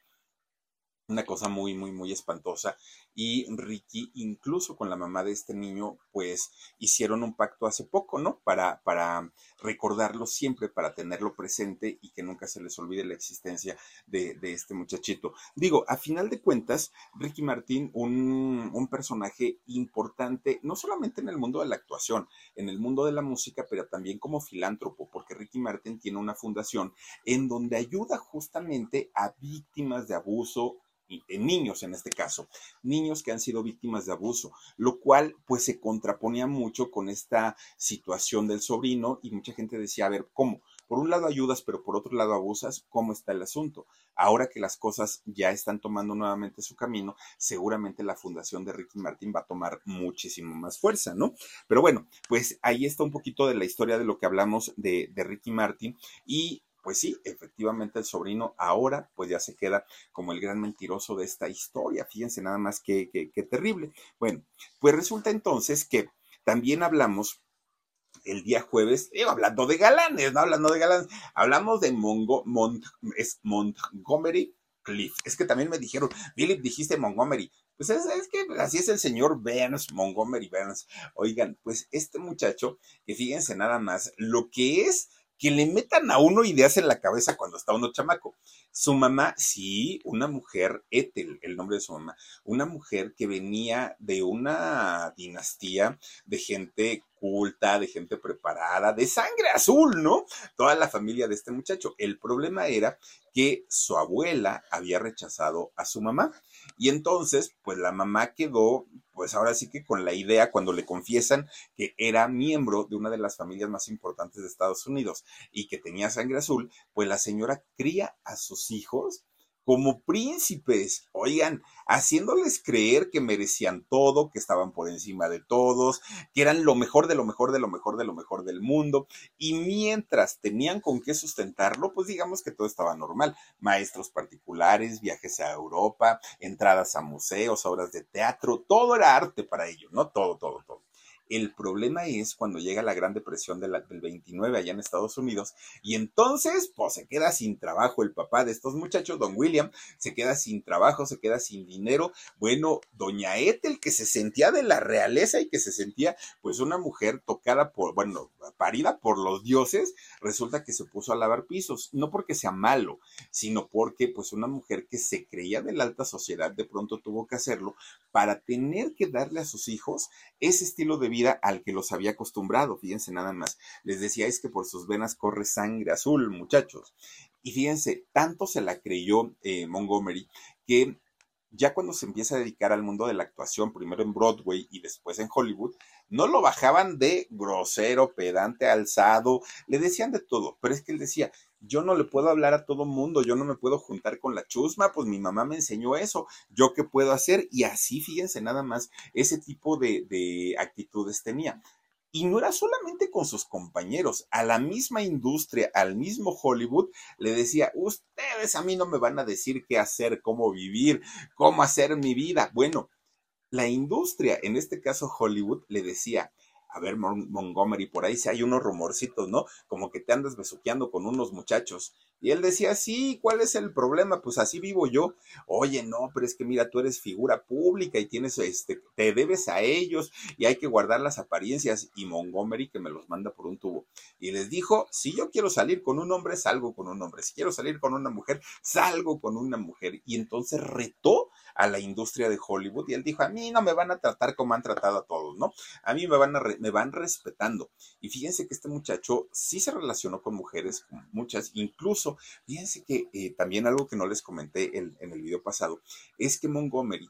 una cosa muy, muy, muy espantosa. Y Ricky, incluso con la mamá de este niño, pues hicieron un pacto hace poco, ¿no? Para, para recordarlo siempre, para tenerlo presente y que nunca se les olvide la existencia de, de este muchachito. Digo, a final de cuentas, Ricky Martín, un, un personaje importante, no solamente en el mundo de la actuación, en el mundo de la música, pero también como filántropo, porque Ricky Martin tiene una fundación en donde ayuda justamente a víctimas de abuso en niños en este caso, niños que han sido víctimas de abuso, lo cual pues se contraponía mucho con esta situación del sobrino y mucha gente decía, a ver, ¿cómo? Por un lado ayudas, pero por otro lado abusas, ¿cómo está el asunto? Ahora que las cosas ya están tomando nuevamente su camino, seguramente la fundación de Ricky Martin va a tomar muchísimo más fuerza, ¿no? Pero bueno, pues ahí está un poquito de la historia de lo que hablamos de, de Ricky Martin y pues sí, efectivamente el sobrino ahora pues ya se queda como el gran mentiroso de esta historia. Fíjense nada más que, terrible. Bueno, pues resulta entonces que también hablamos el día jueves, hablando de galanes, no hablando de galanes, hablamos de Mongo, es Montgomery Cliff. Es que también me dijeron, Philip, dijiste Montgomery. Pues es, es, que así es el señor Burns, Montgomery Burns. Oigan, pues este muchacho, que fíjense nada más, lo que es que le metan a uno ideas en la cabeza cuando está uno chamaco. Su mamá, sí, una mujer, Ethel, el nombre de su mamá, una mujer que venía de una dinastía de gente culta, de gente preparada, de sangre azul, ¿no? Toda la familia de este muchacho. El problema era que su abuela había rechazado a su mamá Y entonces, pues la mamá quedó, pues ahora sí que con la idea, cuando le confiesan que era miembro de una de las familias más importantes de Estados Unidos y que tenía sangre azul, pues la señora cría a sus hijos como príncipes, oigan, haciéndoles creer que merecían todo, que estaban por encima de todos, que eran lo mejor de lo mejor de lo mejor de lo mejor del mundo. Y mientras tenían con qué sustentarlo, pues digamos que todo estaba normal. Maestros particulares, viajes a Europa, entradas a museos, obras de teatro, todo era arte para ellos, ¿no? Todo, todo, todo. El problema es cuando llega la Gran Depresión del 29 allá en Estados Unidos y entonces pues se queda sin trabajo el papá de estos muchachos, don William, se queda sin trabajo, se queda sin dinero. Bueno, doña Ethel que se sentía de la realeza y que se sentía pues una mujer tocada por, bueno, parida por los dioses, resulta que se puso a lavar pisos, no porque sea malo, sino porque pues una mujer que se creía de la alta sociedad de pronto tuvo que hacerlo para tener que darle a sus hijos ese estilo de vida al que los había acostumbrado. Fíjense nada más. Les decía, es que por sus venas corre sangre azul, muchachos. Y fíjense, tanto se la creyó eh, Montgomery que ya cuando se empieza a dedicar al mundo de la actuación, primero en Broadway y después en Hollywood, no lo bajaban de grosero, pedante, alzado, le decían de todo, pero es que él decía, yo no le puedo hablar a todo mundo, yo no me puedo juntar con la chusma, pues mi mamá me enseñó eso, yo qué puedo hacer, y así, fíjense, nada más, ese tipo de, de actitudes tenía. Y no era solamente con sus compañeros, a la misma industria, al mismo Hollywood, le decía, ustedes a mí no me van a decir qué hacer, cómo vivir, cómo hacer mi vida. Bueno, la industria, en este caso Hollywood, le decía, a ver, Montgomery, por ahí si hay unos rumorcitos, ¿no? Como que te andas besuqueando con unos muchachos. Y él decía, sí, ¿cuál es el problema? Pues así vivo yo. Oye, no, pero es que mira, tú eres figura pública y tienes, este, te debes a ellos y hay que guardar las apariencias. Y Montgomery que me los manda por un tubo. Y les dijo, si yo quiero salir con un hombre, salgo con un hombre. Si quiero salir con una mujer, salgo con una mujer. Y entonces retó a la industria de Hollywood y él dijo, a mí no me van a tratar como han tratado a todos, ¿no? A mí me van, a me van respetando. Y fíjense que este muchacho sí se relacionó con mujeres, muchas, incluso, fíjense que eh, también algo que no les comenté en, en el video pasado, es que Montgomery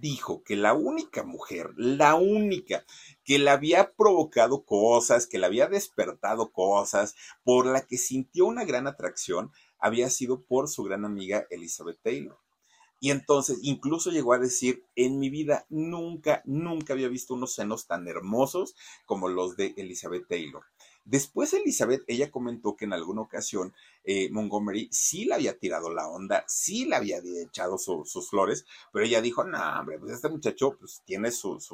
dijo que la única mujer, la única que le había provocado cosas, que le había despertado cosas, por la que sintió una gran atracción, había sido por su gran amiga Elizabeth Taylor. Y entonces incluso llegó a decir, en mi vida nunca, nunca había visto unos senos tan hermosos como los de Elizabeth Taylor. Después Elizabeth, ella comentó que en alguna ocasión eh, Montgomery sí le había tirado la onda, sí le había echado sus flores, pero ella dijo, no, hombre, pues este muchacho pues, tiene sus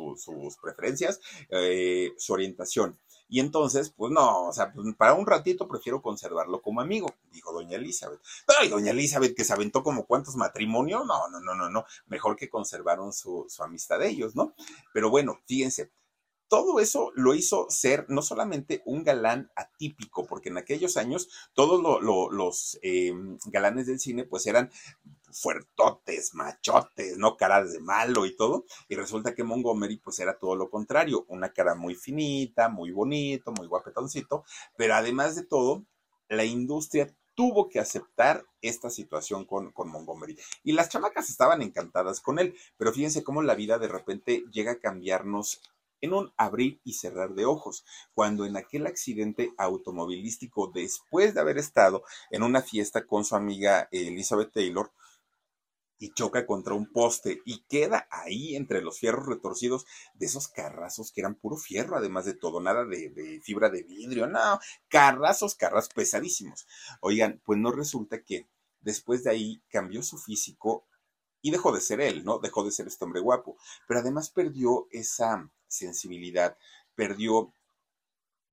preferencias, eh, su orientación. Y entonces, pues no, o sea, pues, para un ratito prefiero conservarlo como amigo, dijo doña Elizabeth. Ay, doña Elizabeth, que se aventó como cuántos matrimonios, no, no, no, no, no, mejor que conservaron su, su amistad de ellos, ¿no? Pero bueno, fíjense, todo eso lo hizo ser no solamente un galán atípico, porque en aquellos años todos los eh, galanes del cine pues eran fuertotes, machotes, ¿no? Caras de malo y todo. Y resulta que Montgomery pues era todo lo contrario, una cara muy finita, muy bonito, muy guapetoncito, pero además de todo, la industria tuvo que aceptar esta situación con, con, Montgomery. Y las chamacas estaban encantadas con él, pero fíjense cómo la vida de repente llega a cambiarnos en un abrir y cerrar de ojos, cuando en aquel accidente automovilístico, después de haber estado en una fiesta con su amiga Elizabeth Taylor, y choca contra un poste y queda ahí entre los fierros retorcidos de esos carrazos que eran puro fierro, además de todo, nada de, de, fibra de vidrio, no, carrazos, carrazos pesadísimos. Oigan, pues no resulta que después de ahí cambió su físico y dejó de ser él, ¿no? Dejó de ser este hombre guapo, pero además perdió esa sensibilidad, perdió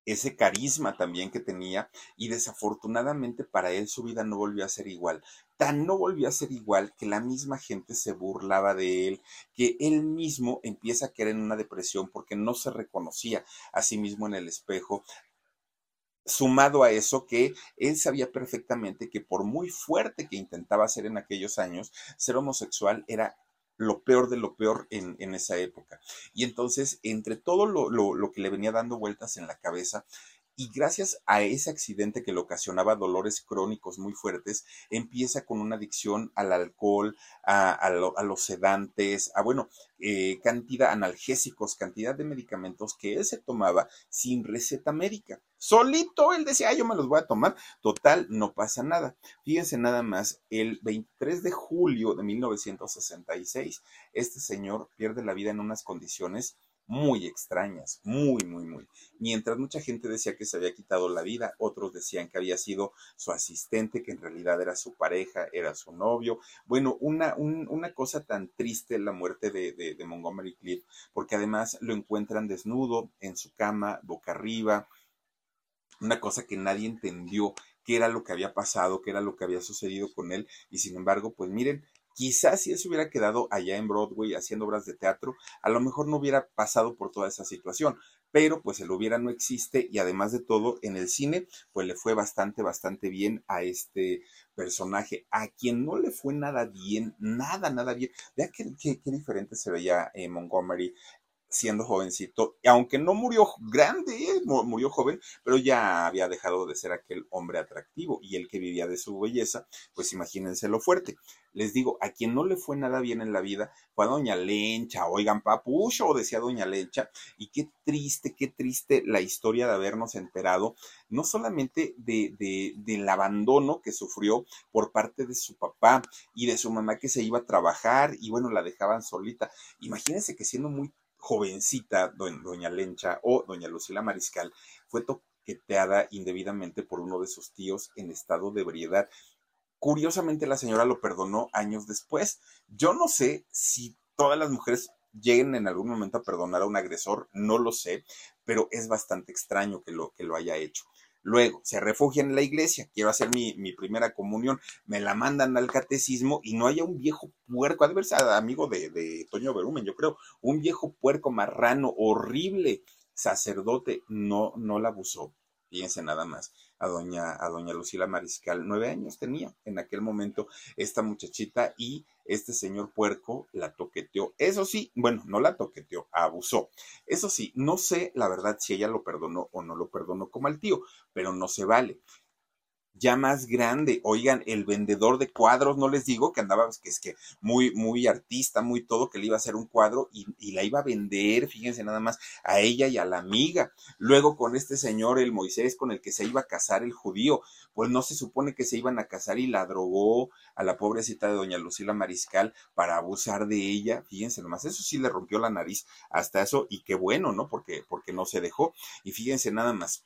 ese carisma también que tenía y desafortunadamente para él su vida no volvió a ser igual. Tan no volvió a ser igual que la misma gente se burlaba de él, que él mismo empieza a caer en una depresión porque no se reconocía a sí mismo en el espejo, sumado a eso que él sabía perfectamente que por muy fuerte que intentaba ser en aquellos años, ser homosexual era lo peor de lo peor en, esa época. Y entonces, entre todo lo, lo, que le venía dando vueltas en la cabeza, y gracias a ese accidente que le ocasionaba dolores crónicos muy fuertes, empieza con una adicción al alcohol, a, los sedantes, a bueno, eh, cantidad analgésicos, cantidad de medicamentos que él se tomaba sin receta médica. Solito él decía, yo me los voy a tomar. Total, no pasa nada. Fíjense nada más, el 23 de julio de 1966, este señor pierde la vida en unas condiciones muy extrañas, muy, muy, muy. Mientras mucha gente decía que se había quitado la vida, otros decían que había sido su asistente, que en realidad era su pareja, era su novio. Bueno, una, una cosa tan triste la muerte de, de, de Montgomery Cliff, porque además lo encuentran desnudo en su cama, boca arriba, una cosa que nadie entendió qué era lo que había pasado, qué era lo que había sucedido con él, y sin embargo, pues miren, quizás si él se hubiera quedado allá en Broadway haciendo obras de teatro, a lo mejor no hubiera pasado por toda esa situación, pero pues el hubiera no existe y además de todo en el cine pues le fue bastante, bastante bien a este personaje, a quien no le fue nada bien, nada, nada bien. Vea qué, qué, diferente se veía eh, Montgomery siendo jovencito, y aunque no murió grande, ¿eh? murió joven, pero ya había dejado de ser aquel hombre atractivo y el que vivía de su belleza, pues imagínense lo fuerte. Les digo, a quien no le fue nada bien en la vida fue a Doña Lencha, oigan, papucho, decía Doña Lencha, y qué triste, qué triste la historia de habernos enterado, no solamente de, de, del abandono que sufrió por parte de su papá y de su mamá que se iba a trabajar y bueno, la dejaban solita. Imagínense que siendo muy jovencita, doña Lencha o doña Lucila Mariscal, fue toqueteada indebidamente por uno de sus tíos en estado de ebriedad. Curiosamente, la señora lo perdonó años después. Yo no sé si todas las mujeres lleguen en algún momento a perdonar a un agresor, no lo sé, pero es bastante extraño que lo, que lo haya hecho. Luego se refugian en la iglesia, quiero hacer mi, primera comunión, me la mandan al catecismo y no haya un viejo puerco, ha de verse amigo de, de Toño Berumen, yo creo, un viejo puerco marrano, horrible, sacerdote, no, no la abusó. Fíjense nada más a doña, a doña Lucila Mariscal. Nueve años tenía en aquel momento esta muchachita y este señor puerco la toqueteó. Eso sí, bueno, no la toqueteó, abusó. Eso sí, no sé la verdad si ella lo perdonó o no lo perdonó como al tío, pero no se vale ya más grande. Oigan, el vendedor de cuadros, no les digo que andaba, que es que muy, muy artista, muy todo, que le iba a hacer un cuadro y, y, la iba a vender, fíjense nada más, a ella y a la amiga. Luego con este señor, el Moisés, con el que se iba a casar el judío, pues no se supone que se iban a casar y la drogó a la pobrecita de doña Lucila Mariscal para abusar de ella. Fíjense nomás, eso sí le rompió la nariz hasta eso y qué bueno, ¿no? Porque, porque no se dejó. Y fíjense nada más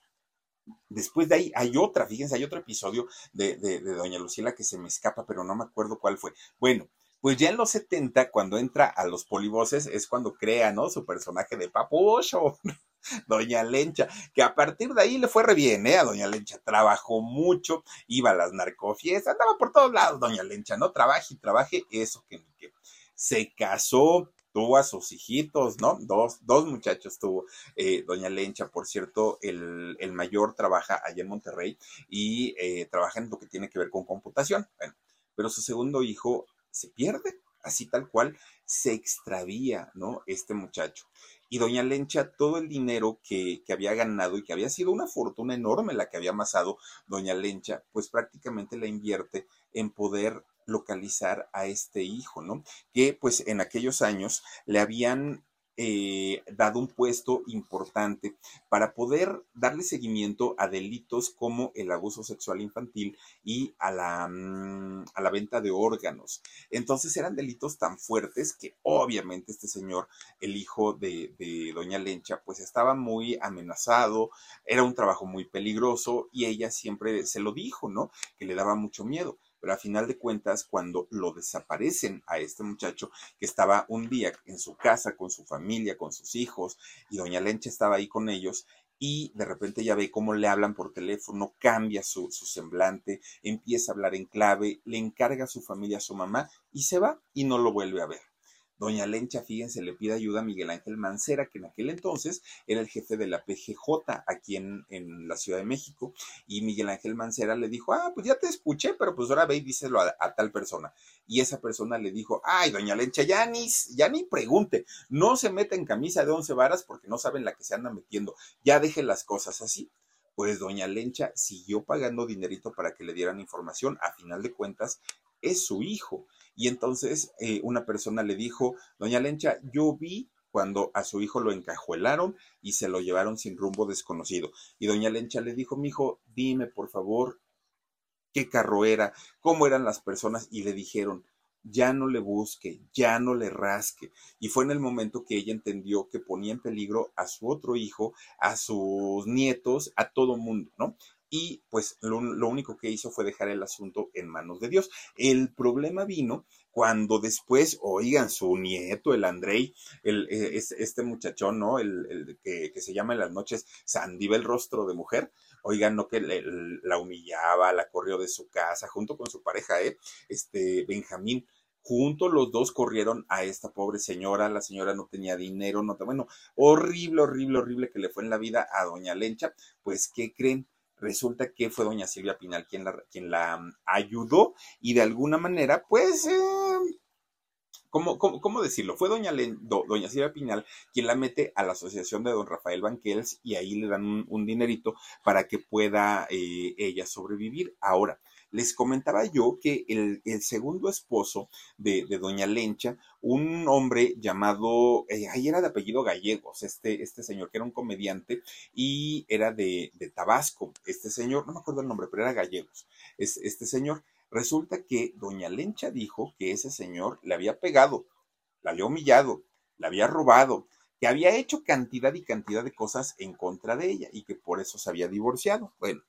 Después de ahí hay otra, fíjense, hay otro episodio de, Doña Lucila que se me escapa, pero no me acuerdo cuál fue. Bueno, pues ya en los 70, cuando entra a los polivoces, es cuando crea, ¿no? Su personaje de papucho, Doña Lencha, que a partir de ahí le fue re bien, ¿eh? A Doña Lencha, trabajó mucho, iba a las narcofiestas, andaba por todos lados, Doña Lencha, ¿no? Trabaje y trabaje, eso que que. Se casó, tuvo a sus hijitos, ¿no? Dos, dos muchachos tuvo eh, doña Lencha, por cierto, el, el, mayor trabaja allá en Monterrey y eh, trabaja en lo que tiene que ver con computación, bueno, pero su segundo hijo se pierde, así tal cual, se extravía, ¿no? Este muchacho. Y doña Lencha, todo el dinero que, que, había ganado y que había sido una fortuna enorme la que había amasado doña Lencha, pues prácticamente la invierte en poder localizar a este hijo, ¿no? Que pues en aquellos años le habían eh, dado un puesto importante para poder darle seguimiento a delitos como el abuso sexual infantil y a la, mm, a la venta de órganos. Entonces eran delitos tan fuertes que obviamente este señor, el hijo de, de doña Lencha, pues estaba muy amenazado, era un trabajo muy peligroso y ella siempre se lo dijo, ¿no? Que le daba mucho miedo pero a final de cuentas, cuando lo desaparecen a este muchacho que estaba un día en su casa con su familia, con sus hijos, y doña Lencha estaba ahí con ellos, y de repente ya ve cómo le hablan por teléfono, cambia su, su, semblante, empieza a hablar en clave, le encarga a su familia, a su mamá y se va y no lo vuelve a ver. Doña Lencha, fíjense, le pide ayuda a Miguel Ángel Mancera, que en aquel entonces era el jefe de la PGJ aquí en, en la Ciudad de México. Y Miguel Ángel Mancera le dijo, ah, pues ya te escuché, pero pues ahora ve y díselo a, tal persona. Y esa persona le dijo, ay, doña Lencha, ya ni, ya ni pregunte, no se meta en camisa de once varas porque no saben la que se anda metiendo. Ya deje las cosas así pues doña Lencha siguió pagando dinerito para que le dieran información. A final de cuentas, es su hijo. Y entonces eh, una persona le dijo, doña Lencha, yo vi cuando a su hijo lo encajuelaron y se lo llevaron sin rumbo desconocido. Y doña Lencha le dijo, mi hijo, dime por favor qué carro era, cómo eran las personas, y le dijeron, ya no le busque, ya no le rasque. Y fue en el momento que ella entendió que ponía en peligro a su otro hijo, a sus nietos, a todo mundo, ¿no? Y pues lo, único que hizo fue dejar el asunto en manos de Dios. El problema vino cuando después, oigan, su nieto, el Andrei, el, eh, este muchachón, ¿no? El, que, se llama en las noches Sandiva el rostro de mujer, oigan, no que la humillaba, la corrió de su casa, junto con su pareja, ¿eh? Este, Benjamín. Juntos los dos corrieron a esta pobre señora, la señora no tenía dinero, no, bueno, horrible, horrible, horrible que le fue en la vida a doña Lencha, pues, ¿qué creen? Resulta que fue doña Silvia Pinal quien la, quien la mm, ayudó y de alguna manera, pues, eh, ¿cómo, decirlo? Fue doña, doña Silvia Pinal quien la mete a la asociación de don Rafael Banquels y ahí le dan un, dinerito para que pueda eh, ella sobrevivir. Ahora, les comentaba yo que el, segundo esposo de, Doña Lencha, un hombre llamado, eh, ahí era de apellido Gallegos, este, este señor que era un comediante y era de, Tabasco, este señor, no me acuerdo el nombre, pero era Gallegos, es, este señor. Resulta que Doña Lencha dijo que ese señor le había pegado, la había humillado, la había robado, que había hecho cantidad y cantidad de cosas en contra de ella y que por eso se había divorciado. Bueno,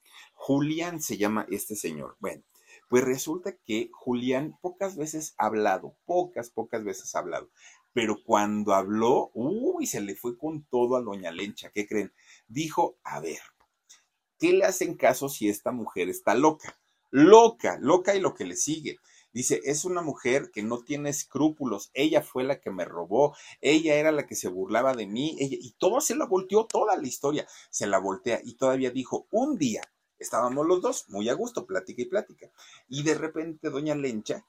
Julián se llama este señor. Bueno, pues resulta que Julián pocas veces ha hablado, pocas, pocas veces ha hablado. Pero cuando habló, uy, se le fue con todo a Doña Lencha. ¿Qué creen? Dijo, a ver, ¿qué le hacen caso si esta mujer está loca? Loca, loca y lo que le sigue. Dice, es una mujer que no tiene escrúpulos, ella fue la que me robó, ella era la que se burlaba de mí, ella, y todo se la volteó, toda la historia se la voltea y todavía dijo, un día estábamos los dos muy a gusto, plática y plática, y de repente doña Lencha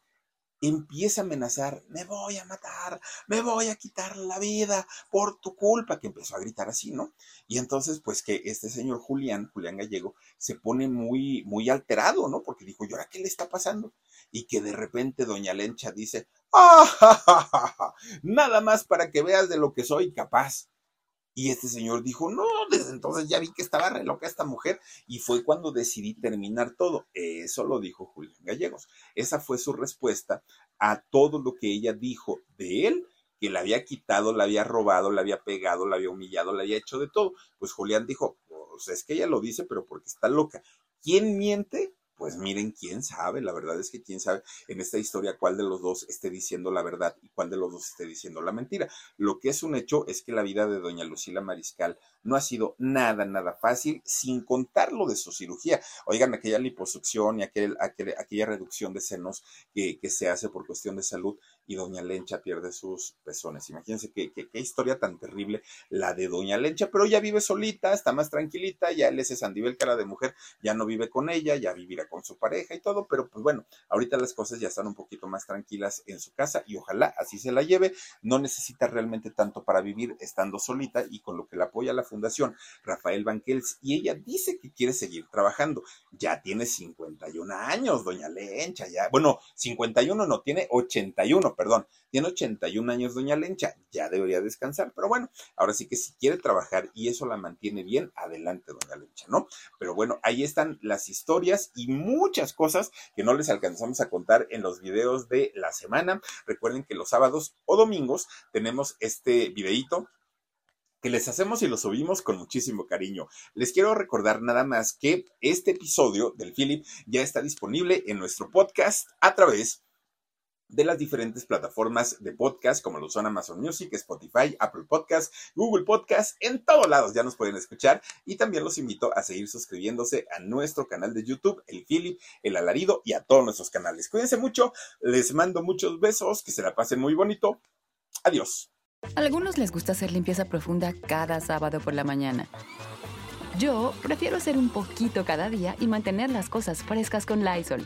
empieza a amenazar, me voy a matar, me voy a quitar la vida por tu culpa, que empezó a gritar así, ¿no? Y entonces, pues que este señor Julián, Julián Gallego, se pone muy, muy alterado, ¿no? Porque dijo, ¿y ahora qué le está pasando? Y que de repente doña Lencha dice, ¡ah, nada más para que veas de lo que soy capaz. Y este señor dijo, no, desde entonces ya vi que estaba re loca esta mujer y fue cuando decidí terminar todo. Eso lo dijo Julián Gallegos. Esa fue su respuesta a todo lo que ella dijo de él, que le había quitado, le había robado, le había pegado, le había humillado, le había hecho de todo. Pues Julián dijo, pues es que ella lo dice, pero porque está loca. ¿Quién miente? Pues miren, quién sabe, la verdad es que quién sabe en esta historia cuál de los dos esté diciendo la verdad y cuál de los dos esté diciendo la mentira. Lo que es un hecho es que la vida de doña Lucila Mariscal no ha sido nada, nada fácil, sin contar lo de su cirugía. Oigan, aquella liposucción y aquel, aquella reducción de senos que, que, se hace por cuestión de salud y doña Lencha pierde sus pezones. Imagínense qué, qué, historia tan terrible la de doña Lencha, pero ya vive solita, está más tranquilita, ya él es Sandivel cara de mujer, ya no vive con ella, ya vivirá con su pareja y todo, pero pues bueno, ahorita las cosas ya están un poquito más tranquilas en su casa y ojalá así se la lleve, no necesita realmente tanto para vivir estando solita y con lo que la apoya la Fundación Rafael Banquels y ella dice que quiere seguir trabajando. Ya tiene 51 años, doña Lencha, ya, bueno, 51 no, tiene 81, perdón, tiene 81 años doña Lencha, ya debería descansar, pero bueno, ahora sí que si quiere trabajar y eso la mantiene bien, adelante doña Lencha, ¿no? Pero bueno, ahí están las historias y muchas cosas que no les alcanzamos a contar en los videos de la semana. Recuerden que los sábados o domingos tenemos este videíto que les hacemos y lo subimos con muchísimo cariño. Les quiero recordar nada más que este episodio del Philip ya está disponible en nuestro podcast a través de las diferentes plataformas de podcast, como lo son Amazon Music, Spotify, Apple Podcast, Google Podcast, en todos lados ya nos pueden escuchar. Y también los invito a seguir suscribiéndose a nuestro canal de YouTube, el Philip, el Alarido y a todos nuestros canales. Cuídense mucho, les mando muchos besos, que se la pasen muy bonito. Adiós. Algunos les gusta hacer limpieza profunda cada sábado por la mañana. Yo prefiero hacer un poquito cada día y mantener las cosas frescas con Lysol.